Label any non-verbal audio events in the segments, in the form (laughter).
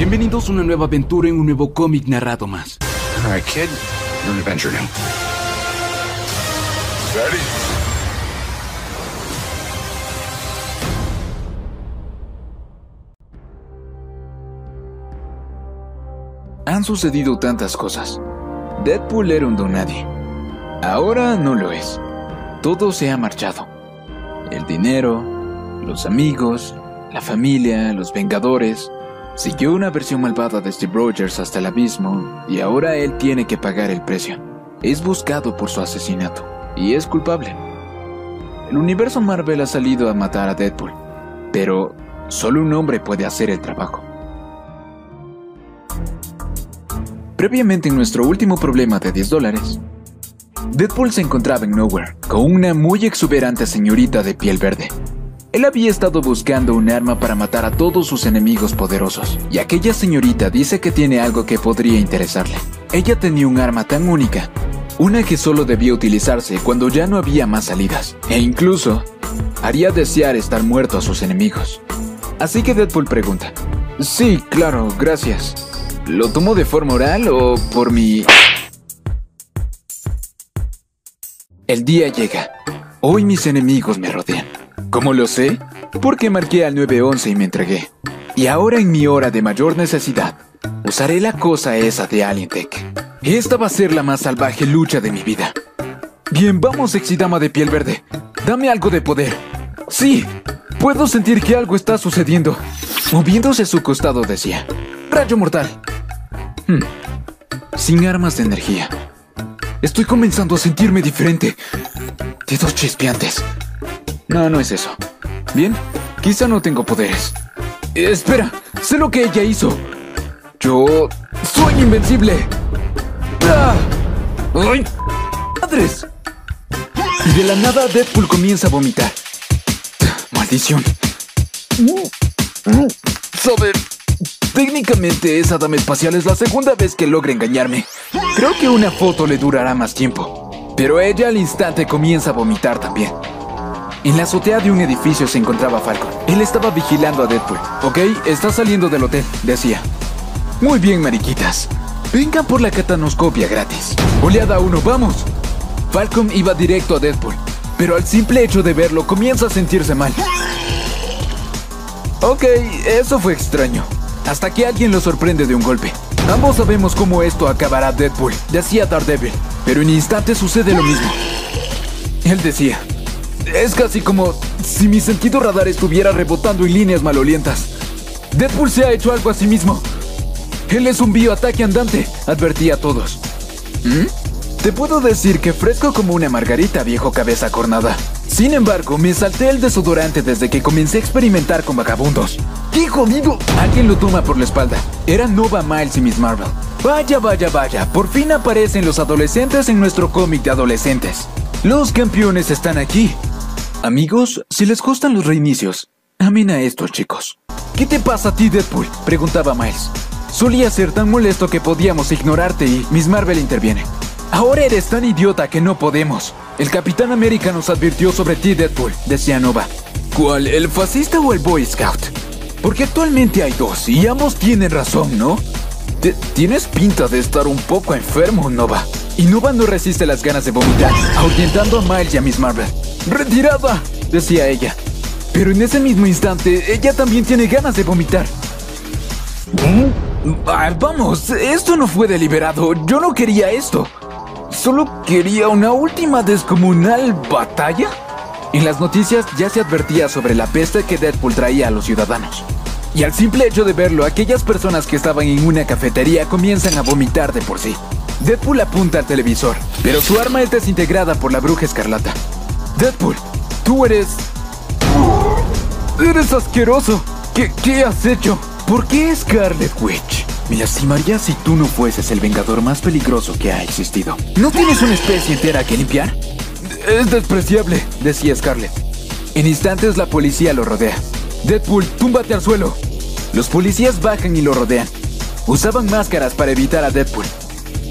Bienvenidos a una nueva aventura en un nuevo cómic narrado más. Alright, kid. You're an adventure now. Ready? Han sucedido tantas cosas. Deadpool era un don nadie. Ahora no lo es. Todo se ha marchado. El dinero, los amigos, la familia, los Vengadores. Siguió una versión malvada de Steve Rogers hasta el abismo y ahora él tiene que pagar el precio. Es buscado por su asesinato y es culpable. El universo Marvel ha salido a matar a Deadpool, pero solo un hombre puede hacer el trabajo. Previamente en nuestro último problema de 10 dólares, Deadpool se encontraba en Nowhere con una muy exuberante señorita de piel verde. Él había estado buscando un arma para matar a todos sus enemigos poderosos, y aquella señorita dice que tiene algo que podría interesarle. Ella tenía un arma tan única, una que solo debía utilizarse cuando ya no había más salidas, e incluso haría desear estar muerto a sus enemigos. Así que Deadpool pregunta, Sí, claro, gracias. ¿Lo tomo de forma oral o por mi... El día llega. Hoy mis enemigos me rodean. ¿Cómo lo sé? Porque marqué al 911 y me entregué. Y ahora en mi hora de mayor necesidad, usaré la cosa esa de Alien Tech. Esta va a ser la más salvaje lucha de mi vida. Bien, vamos, exidama de piel verde. Dame algo de poder. Sí, puedo sentir que algo está sucediendo. Moviéndose a su costado decía, rayo mortal. Hmm. Sin armas de energía. Estoy comenzando a sentirme diferente. Dedos chispeantes. No, no es eso. Bien, quizá no tengo poderes. Espera, sé lo que ella hizo. Yo soy invencible. ¡Ah! ¡Ay! ¡Madres! Y de la nada Deadpool comienza a vomitar. Maldición. Saber. Técnicamente esa dama espacial es la segunda vez que logra engañarme. Creo que una foto le durará más tiempo. Pero ella al instante comienza a vomitar también. En la azotea de un edificio se encontraba Falcon. Él estaba vigilando a Deadpool. Ok, está saliendo del hotel, decía. Muy bien, mariquitas. Vengan por la catanoscopia gratis. Oleada 1, vamos. Falcon iba directo a Deadpool, pero al simple hecho de verlo comienza a sentirse mal. Ok, eso fue extraño. Hasta que alguien lo sorprende de un golpe. Ambos sabemos cómo esto acabará Deadpool, decía Daredevil, pero en instante sucede lo mismo. Él decía, es casi como si mi sentido radar estuviera rebotando en líneas malolientas. Deadpool se ha hecho algo a sí mismo. Él es un bioataque andante, advertí a todos. ¿Mm? Te puedo decir que fresco como una margarita, viejo cabeza cornada. Sin embargo, me salté el desodorante desde que comencé a experimentar con vagabundos. ¡Qué jodido! Alguien lo toma por la espalda. Era Nova Miles y Miss Marvel. Vaya, vaya, vaya. Por fin aparecen los adolescentes en nuestro cómic de adolescentes. Los campeones están aquí. Amigos, si les gustan los reinicios, amen a estos chicos. ¿Qué te pasa a ti, Deadpool? Preguntaba Miles. Solía ser tan molesto que podíamos ignorarte y Miss Marvel interviene. Ahora eres tan idiota que no podemos. El Capitán América nos advirtió sobre ti, Deadpool, decía Nova. ¿Cuál, el fascista o el Boy Scout? Porque actualmente hay dos y ambos tienen razón, ¿no? Tienes pinta de estar un poco enfermo, Nova. Y Nova no resiste las ganas de vomitar, ahuyentando a Miles y a Miss Marvel. ¡Retirada! decía ella. Pero en ese mismo instante, ella también tiene ganas de vomitar. Ah, vamos, esto no fue deliberado. Yo no quería esto. Solo quería una última descomunal batalla. En las noticias ya se advertía sobre la peste que Deadpool traía a los ciudadanos. Y al simple hecho de verlo, aquellas personas que estaban en una cafetería comienzan a vomitar de por sí. Deadpool apunta al televisor, pero su arma es desintegrada por la bruja escarlata. Deadpool, tú eres... ¡Eres asqueroso! ¿Qué, qué has hecho? ¿Por qué Scarlet Witch? Me lastimaría si tú no fueses el vengador más peligroso que ha existido. ¿No tienes una especie entera que limpiar? Es despreciable, decía Scarlet. En instantes la policía lo rodea. Deadpool, túmbate al suelo. Los policías bajan y lo rodean. Usaban máscaras para evitar a Deadpool.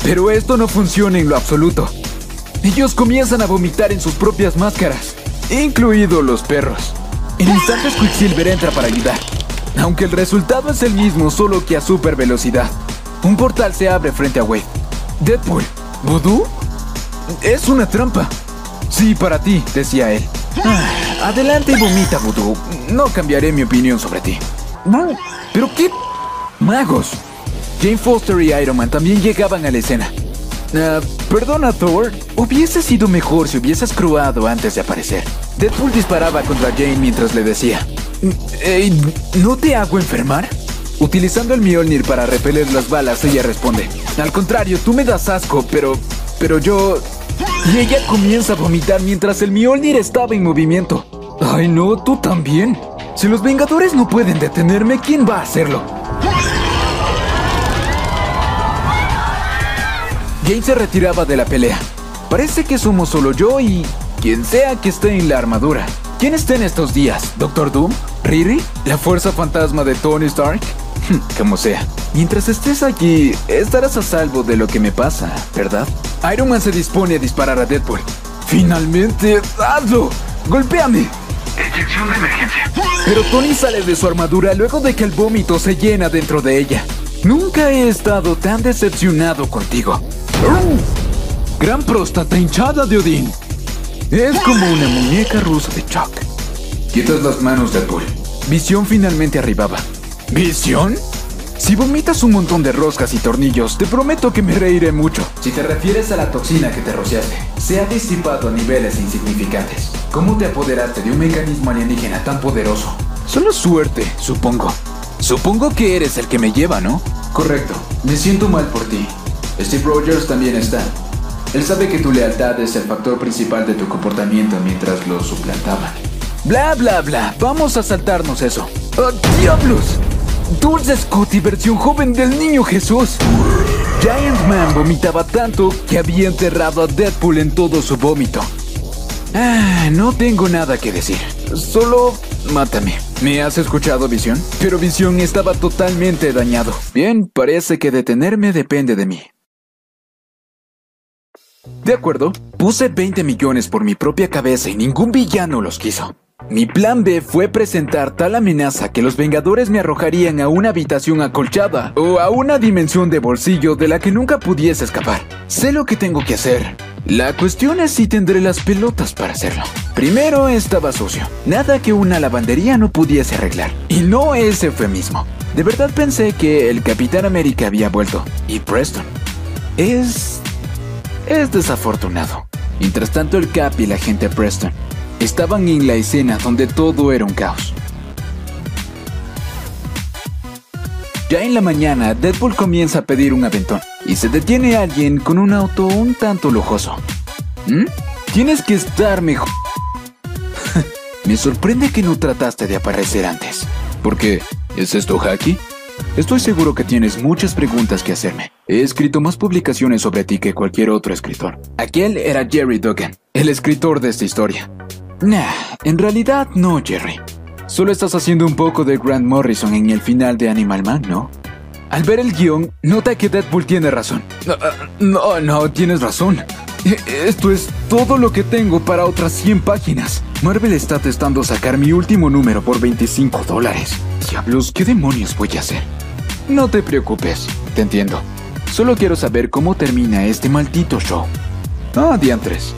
Pero esto no funciona en lo absoluto. Ellos comienzan a vomitar en sus propias máscaras, incluidos los perros. En instantes Quicksilver entra para ayudar. aunque el resultado es el mismo, solo que a super velocidad. Un portal se abre frente a Wade. Deadpool, ¿Voodoo? Es una trampa. Sí, para ti, decía él. Adelante y vomita, Voodoo. No cambiaré mi opinión sobre ti. ¿Pero qué? Magos. Jane Foster y Iron Man también llegaban a la escena. Ah, perdona, Thor. Hubiese sido mejor si hubieses cruado antes de aparecer. Deadpool disparaba contra Jane mientras le decía: "Ey, ¿No te hago enfermar? Utilizando el Mjolnir para repeler las balas, ella responde: Al contrario, tú me das asco, pero. Pero yo. Y ella comienza a vomitar mientras el Mjolnir estaba en movimiento. Ay, no, tú también. Si los Vengadores no pueden detenerme, ¿quién va a hacerlo? Jane se retiraba de la pelea. Parece que somos solo yo y quien sea que esté en la armadura. ¿Quién está en estos días? ¿Doctor Doom? ¿Riri? ¿La fuerza fantasma de Tony Stark? Como sea. Mientras estés aquí, estarás a salvo de lo que me pasa, ¿verdad? Iron Man se dispone a disparar a Deadpool. ¡Finalmente! ¡Hazlo! ¡Golpéame! Inyección de emergencia. Pero Tony sale de su armadura luego de que el vómito se llena dentro de ella. Nunca he estado tan decepcionado contigo. Gran próstata hinchada de Odín. Es como una muñeca rusa de Chuck. Quitas las manos, Deadpool. Visión finalmente arribaba. ¿Visión? Si vomitas un montón de roscas y tornillos, te prometo que me reiré mucho. Si te refieres a la toxina que te rociaste, se ha disipado a niveles insignificantes. ¿Cómo te apoderaste de un mecanismo alienígena tan poderoso? Solo suerte, supongo. Supongo que eres el que me lleva, ¿no? Correcto. Me siento mal por ti. Steve Rogers también está. Él sabe que tu lealtad es el factor principal de tu comportamiento mientras lo suplantaban. Bla, bla, bla. Vamos a saltarnos eso. ¡Oh, diablos! Dulce Scotty versión joven del niño Jesús. Giant Man vomitaba tanto que había enterrado a Deadpool en todo su vómito. Ah, no tengo nada que decir. Solo mátame. ¿Me has escuchado, Visión? Pero Visión estaba totalmente dañado. Bien, parece que detenerme depende de mí. De acuerdo, puse 20 millones por mi propia cabeza y ningún villano los quiso. Mi plan B fue presentar tal amenaza que los Vengadores me arrojarían a una habitación acolchada o a una dimensión de bolsillo de la que nunca pudiese escapar. Sé lo que tengo que hacer. La cuestión es si tendré las pelotas para hacerlo. Primero estaba sucio, nada que una lavandería no pudiese arreglar. Y no es eufemismo. De verdad pensé que el Capitán América había vuelto. Y Preston. Es... es desafortunado. Mientras tanto el Cap y la gente Preston estaban en la escena donde todo era un caos. Ya en la mañana, Deadpool comienza a pedir un aventón y se detiene alguien con un auto un tanto lujoso. ¿Mm? Tienes que estar mejor. (laughs) Me sorprende que no trataste de aparecer antes. ¿Por qué? ¿Es esto hacky? Estoy seguro que tienes muchas preguntas que hacerme. He escrito más publicaciones sobre ti que cualquier otro escritor. Aquel era Jerry Duggan, el escritor de esta historia. Nah, en realidad no, Jerry. Solo estás haciendo un poco de Grant Morrison en el final de Animal Man, ¿no? Al ver el guion, nota que Deadpool tiene razón. No, no, no, tienes razón. E- Esto es todo lo que tengo para otras 100 páginas. Marvel está testando sacar mi último número por 25 dólares. Diablos, ¿qué demonios voy a hacer? No te preocupes, te entiendo. Solo quiero saber cómo termina este maldito show. Ah, diantres.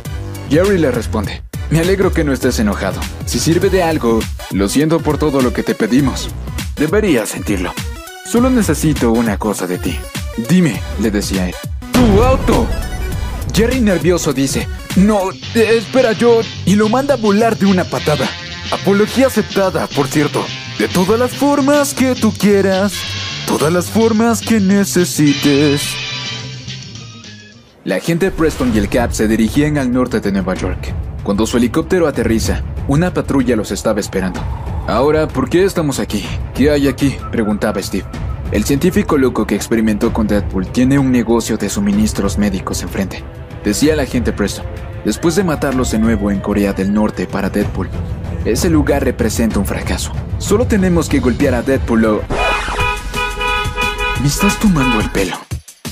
Jerry le responde. Me alegro que no estés enojado. Si sirve de algo, lo siento por todo lo que te pedimos. Deberías sentirlo. Solo necesito una cosa de ti. Dime, le decía él. ¡Tu auto! Jerry nervioso dice, no, eh, espera yo, y lo manda a volar de una patada. Apología aceptada, por cierto. De todas las formas que tú quieras, todas las formas que necesites. La gente de Preston y el Cap se dirigían al norte de Nueva York. Cuando su helicóptero aterriza, una patrulla los estaba esperando. Ahora, ¿por qué estamos aquí? ¿Qué hay aquí? preguntaba Steve. El científico loco que experimentó con Deadpool tiene un negocio de suministros médicos enfrente, decía la gente Preston. Después de matarlos de nuevo en Corea del Norte para Deadpool, ese lugar representa un fracaso. Solo tenemos que golpear a Deadpool o... Me estás tomando el pelo.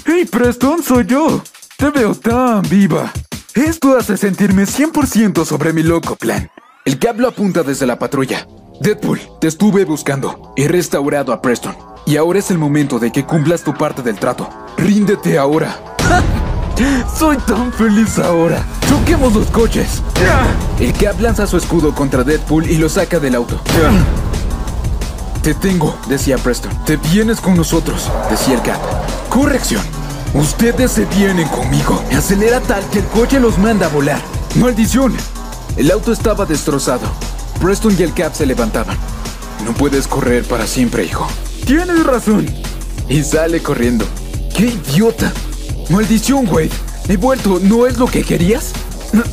¡Hey, Preston, soy yo! Te veo tan viva. Esto hace sentirme 100% sobre mi loco plan. El Cap lo apunta desde la patrulla. Deadpool, te estuve buscando. He restaurado a Preston. Y ahora es el momento de que cumplas tu parte del trato. Ríndete ahora. (laughs) Soy tan feliz ahora. Choquemos los coches. El Cap lanza su escudo contra Deadpool y lo saca del auto. Te tengo, decía Preston. Te vienes con nosotros, decía el Cap. Corrección. Ustedes se vienen conmigo. Me acelera tal que el coche los manda a volar. ¡Maldición! El auto estaba destrozado. Preston y el Cap se levantaban. No puedes correr para siempre, hijo. Tienes razón. Y sale corriendo. ¡Qué idiota! ¡Maldición, Wade! He vuelto. ¿No es lo que querías?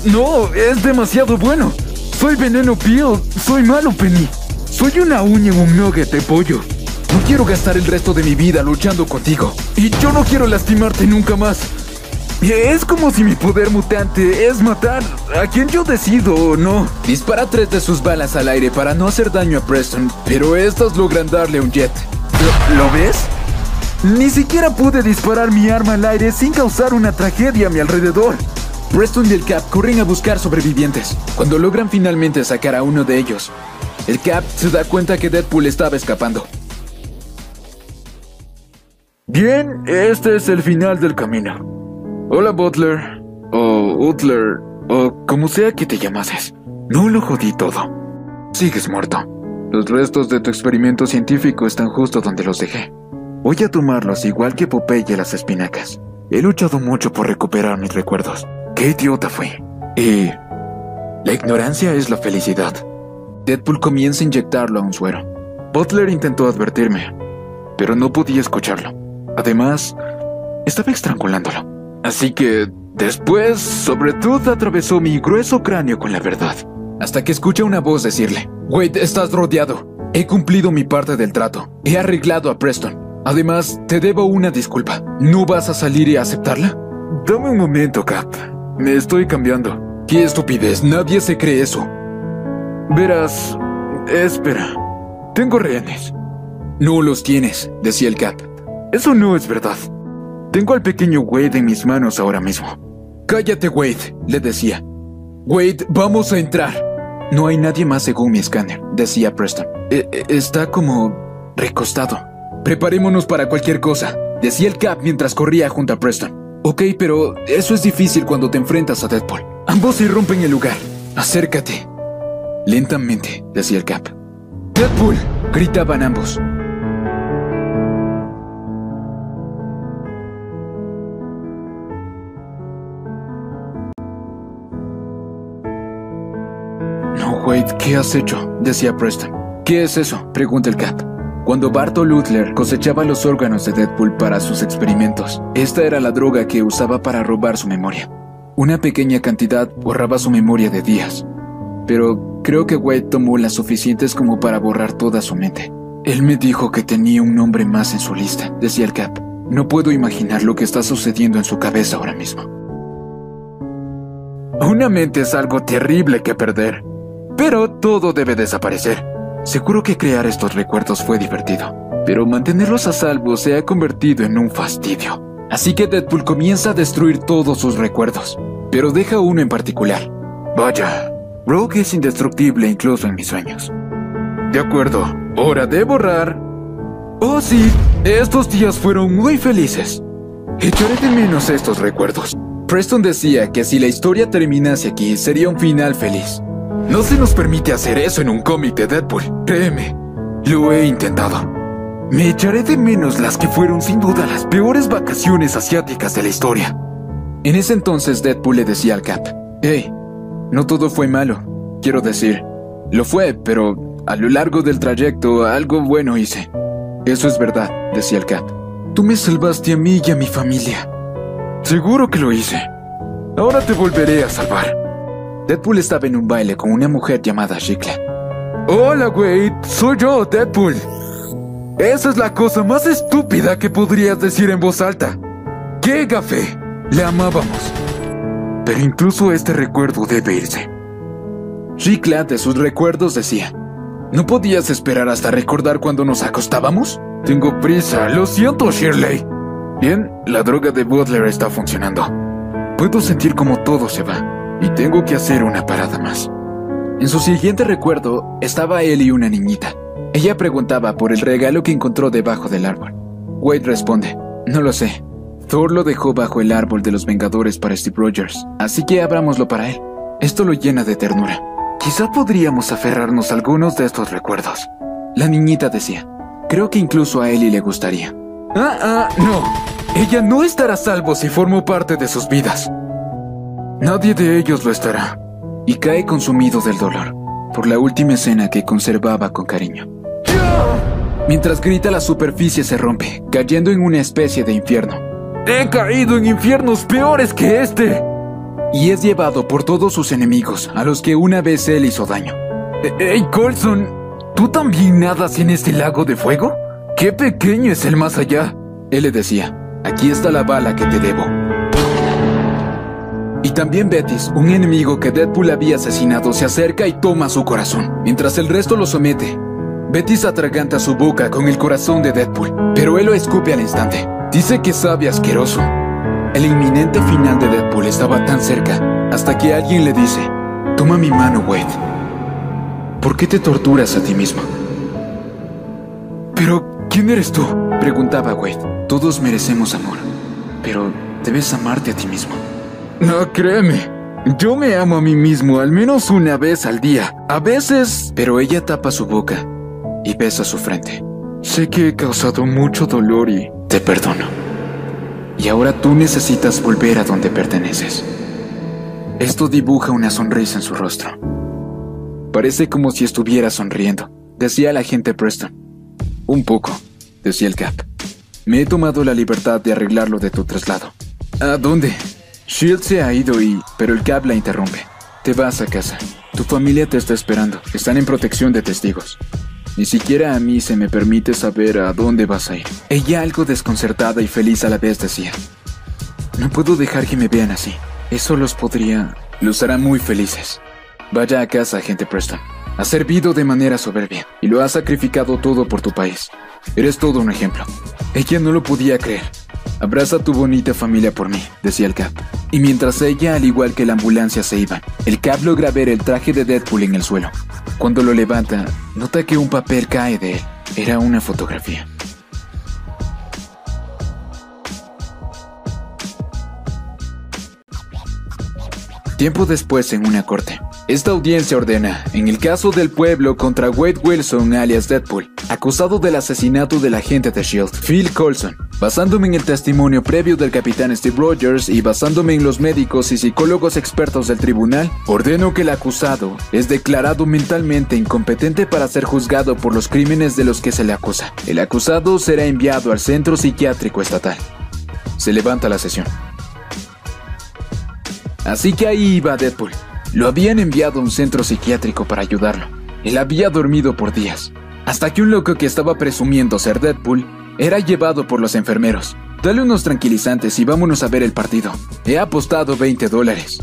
No, es demasiado bueno. Soy veneno Peel. Soy malo, Penny. Soy una uña en un nugget de pollo. No quiero gastar el resto de mi vida luchando contigo. Y yo no quiero lastimarte nunca más. Es como si mi poder mutante es matar a quien yo decido o no. Dispara tres de sus balas al aire para no hacer daño a Preston, pero estas logran darle un jet. ¿Lo, lo ves? Ni siquiera pude disparar mi arma al aire sin causar una tragedia a mi alrededor. Preston y el Cap corren a buscar sobrevivientes. Cuando logran finalmente sacar a uno de ellos, el Cap se da cuenta que Deadpool estaba escapando. Bien, este es el final del camino. Hola Butler, o Utler, o como sea que te llamases. No lo jodí todo. Sigues muerto. Los restos de tu experimento científico están justo donde los dejé. Voy a tomarlos igual que Popeye las espinacas. He luchado mucho por recuperar mis recuerdos. ¡Qué idiota fui! Y... La ignorancia es la felicidad. Deadpool comienza a inyectarlo a un suero. Butler intentó advertirme, pero no podía escucharlo. Además, estaba estrangulándolo. Así que, después, Sobretud atravesó mi grueso cráneo con la verdad. Hasta que escucha una voz decirle, Wade, estás rodeado. He cumplido mi parte del trato. He arreglado a Preston. Además, te debo una disculpa. ¿No vas a salir y aceptarla? Dame un momento, Cap. Me estoy cambiando. ¡Qué estupidez! Nadie se cree eso. Verás... Espera. Tengo rehenes. No los tienes, decía el Cap. Eso no es verdad. Tengo al pequeño Wade en mis manos ahora mismo. Cállate, Wade, le decía. Wade, vamos a entrar. No hay nadie más según mi escáner, decía Preston. "E- e- está como recostado. Preparémonos para cualquier cosa, decía el Cap mientras corría junto a Preston. Ok, pero eso es difícil cuando te enfrentas a Deadpool. Ambos irrumpen el lugar. Acércate. Lentamente, decía el Cap. Deadpool, gritaban ambos. Wade, ¿qué has hecho? decía Preston. ¿Qué es eso? pregunta el Cap. Cuando Bartol Lutler cosechaba los órganos de Deadpool para sus experimentos, esta era la droga que usaba para robar su memoria. Una pequeña cantidad borraba su memoria de días, pero creo que Wade tomó las suficientes como para borrar toda su mente. Él me dijo que tenía un nombre más en su lista, decía el Cap. No puedo imaginar lo que está sucediendo en su cabeza ahora mismo. Una mente es algo terrible que perder, pero todo debe desaparecer. Seguro que crear estos recuerdos fue divertido, pero mantenerlos a salvo se ha convertido en un fastidio. Así que Deadpool comienza a destruir todos sus recuerdos, pero deja uno en particular. Vaya, Rogue es indestructible incluso en mis sueños. De acuerdo, hora de borrar. Oh sí, estos días fueron muy felices. Echaré de menos estos recuerdos. Preston decía que si la historia terminase aquí sería un final feliz. No se nos permite hacer eso en un cómic de Deadpool, créeme. Lo he intentado. Me echaré de menos las que fueron sin duda las peores vacaciones asiáticas de la historia. En ese entonces Deadpool le decía al Cap, Hey, no todo fue malo. Quiero decir, lo fue, pero a lo largo del trayecto algo bueno hice. Eso es verdad, decía el Cap. Tú me salvaste a mí y a mi familia. Seguro que lo hice. Ahora te volveré a salvar. Deadpool estaba en un baile con una mujer llamada Shikla. Hola, Wade. Soy yo, Deadpool. Esa es la cosa más estúpida que podrías decir en voz alta. ¡Qué gafé! Le amábamos. Pero incluso este recuerdo debe irse. Shikla de sus recuerdos decía, ¿no podías esperar hasta recordar cuando nos acostábamos? Tengo prisa, lo siento, Shirley. Bien, la droga de Butler está funcionando. Puedo sentir como todo se va, y tengo que hacer una parada más. En su siguiente recuerdo estaba él y una niñita. Ella preguntaba por el regalo que encontró debajo del árbol. Wade responde, no lo sé. Thor lo dejó bajo el árbol de los Vengadores para Steve Rogers, así que abrámoslo para él. Esto lo llena de ternura. Quizá podríamos aferrarnos a algunos de estos recuerdos. La niñita decía, creo que incluso a Ellie le gustaría. Ah, ah, no. Ella no estará salvo si formo parte de sus vidas. Nadie de ellos lo estará. Y cae consumido del dolor por la última escena que conservaba con cariño. Mientras grita la superficie se rompe, cayendo en una especie de infierno. He caído en infiernos peores que este. Y es llevado por todos sus enemigos, a los que una vez él hizo daño. E-, ¡Hey, Colson! ¿Tú también nadas en este lago de fuego? ¡Qué pequeño es el más allá! Él le decía, aquí está la bala que te debo. Y también Betis, un enemigo que Deadpool había asesinado, se acerca y toma su corazón, mientras el resto lo somete. Betis atraganta su boca con el corazón de Deadpool, pero él lo escupe al instante. Dice que sabe asqueroso. El inminente final de Deadpool estaba tan cerca, hasta que alguien le dice, toma mi mano, Wade. ¿Por qué te torturas a ti mismo? Pero, ¿quién eres tú? Preguntaba Wade. Todos merecemos amor, pero debes amarte a ti mismo. No, créeme. Yo me amo a mí mismo al menos una vez al día. A veces... Pero ella tapa su boca y besa su frente. Sé que he causado mucho dolor y te perdono. Y ahora tú necesitas volver a donde perteneces. Esto dibuja una sonrisa en su rostro. Parece como si estuviera sonriendo, decía la agente Preston. Un poco, decía el Cap. Me he tomado la libertad de arreglarlo de tu traslado. ¿A dónde? Shield se ha ido y... Pero el Cap la interrumpe. Te vas a casa. Tu familia te está esperando. Están en protección de testigos. Ni siquiera a mí se me permite saber a dónde vas a ir. Ella algo desconcertada y feliz a la vez decía. No puedo dejar que me vean así. Eso los podría... Los hará muy felices. Vaya a casa, agente Preston. Has servido de manera soberbia y lo has sacrificado todo por tu país. Eres todo un ejemplo. Ella no lo podía creer. Abraza a tu bonita familia por mí, decía el Cap. Y mientras ella, al igual que la ambulancia, se iban, el Cap logra ver el traje de Deadpool en el suelo. Cuando lo levanta, nota que un papel cae de él. Era una fotografía. Tiempo después en una corte, esta audiencia ordena, en el caso del pueblo contra Wade Wilson alias Deadpool, acusado del asesinato del agente de SHIELD, Phil Colson. Basándome en el testimonio previo del capitán Steve Rogers y basándome en los médicos y psicólogos expertos del tribunal, ordeno que el acusado es declarado mentalmente incompetente para ser juzgado por los crímenes de los que se le acusa. El acusado será enviado al centro psiquiátrico estatal. Se levanta la sesión. Así que ahí iba Deadpool. Lo habían enviado a un centro psiquiátrico para ayudarlo. Él había dormido por días, hasta que un loco que estaba presumiendo ser Deadpool era llevado por los enfermeros. Dale unos tranquilizantes y vámonos a ver el partido. He apostado 20 dólares.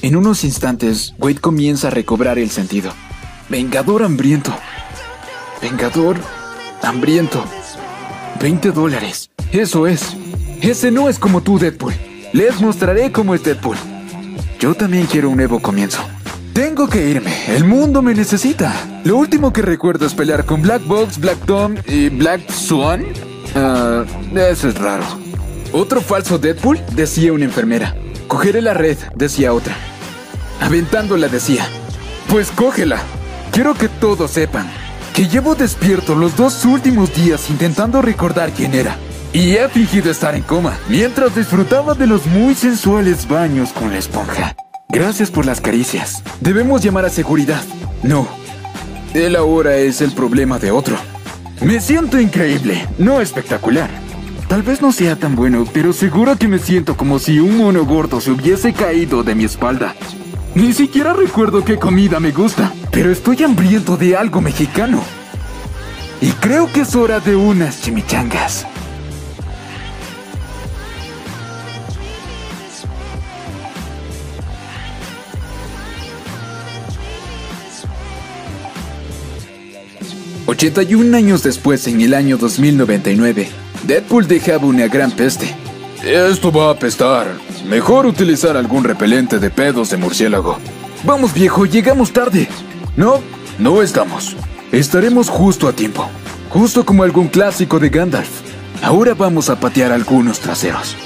En unos instantes, Wade comienza a recobrar el sentido. Vengador hambriento. Vengador hambriento. 20 dólares. Eso es. Ese no es como tú, Deadpool. Les mostraré cómo es Deadpool. Yo también quiero un nuevo comienzo. Tengo que irme. El mundo me necesita. Lo último que recuerdo es pelear con Black Box, Black Tom y Black Swan. Ah, eso es raro. Otro falso Deadpool, decía una enfermera. Cogeré la red, decía otra. Aventándola decía. Pues cógela. Quiero que todos sepan que llevo despierto los dos últimos días intentando recordar quién era. Y he fingido estar en coma mientras disfrutaba de los muy sensuales baños con la esponja. Gracias por las caricias. Debemos llamar a seguridad. No. Él ahora es el problema de otro. Me siento increíble, no espectacular. Tal vez no sea tan bueno, pero seguro que me siento como si un mono gordo se hubiese caído de mi espalda. Ni siquiera recuerdo qué comida me gusta, pero estoy hambriento de algo mexicano. Y creo que es hora de unas chimichangas. ...81 años después, en el año 2099... ...Deadpool dejaba una gran peste. Esto va a apestar. Mejor utilizar algún repelente de pedos de murciélago. Vamos viejo, llegamos tarde. No, no estamos. Estaremos justo a tiempo. Justo como algún clásico de Gandalf. Ahora vamos a patear algunos traseros.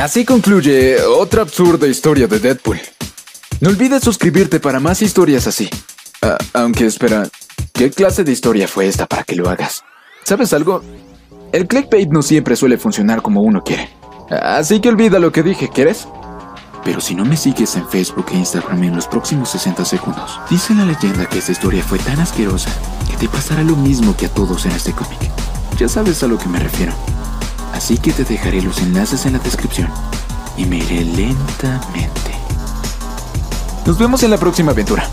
Así concluye otra absurda historia de Deadpool. No olvides suscribirte para más historias así. Ah, aunque espera, ¿qué clase de historia fue esta para que lo hagas? ¿Sabes algo? El clickbait no siempre suele funcionar como uno quiere. Así que olvida lo que dije, ¿quieres? Pero si no me sigues en Facebook e Instagram en los próximos 60 segundos, dice la leyenda que esta historia fue tan asquerosa que te pasará lo mismo que a todos en este cómic. Ya sabes a lo que me refiero. Así que te dejaré los enlaces en la descripción y me iré lentamente. Nos vemos en la próxima aventura.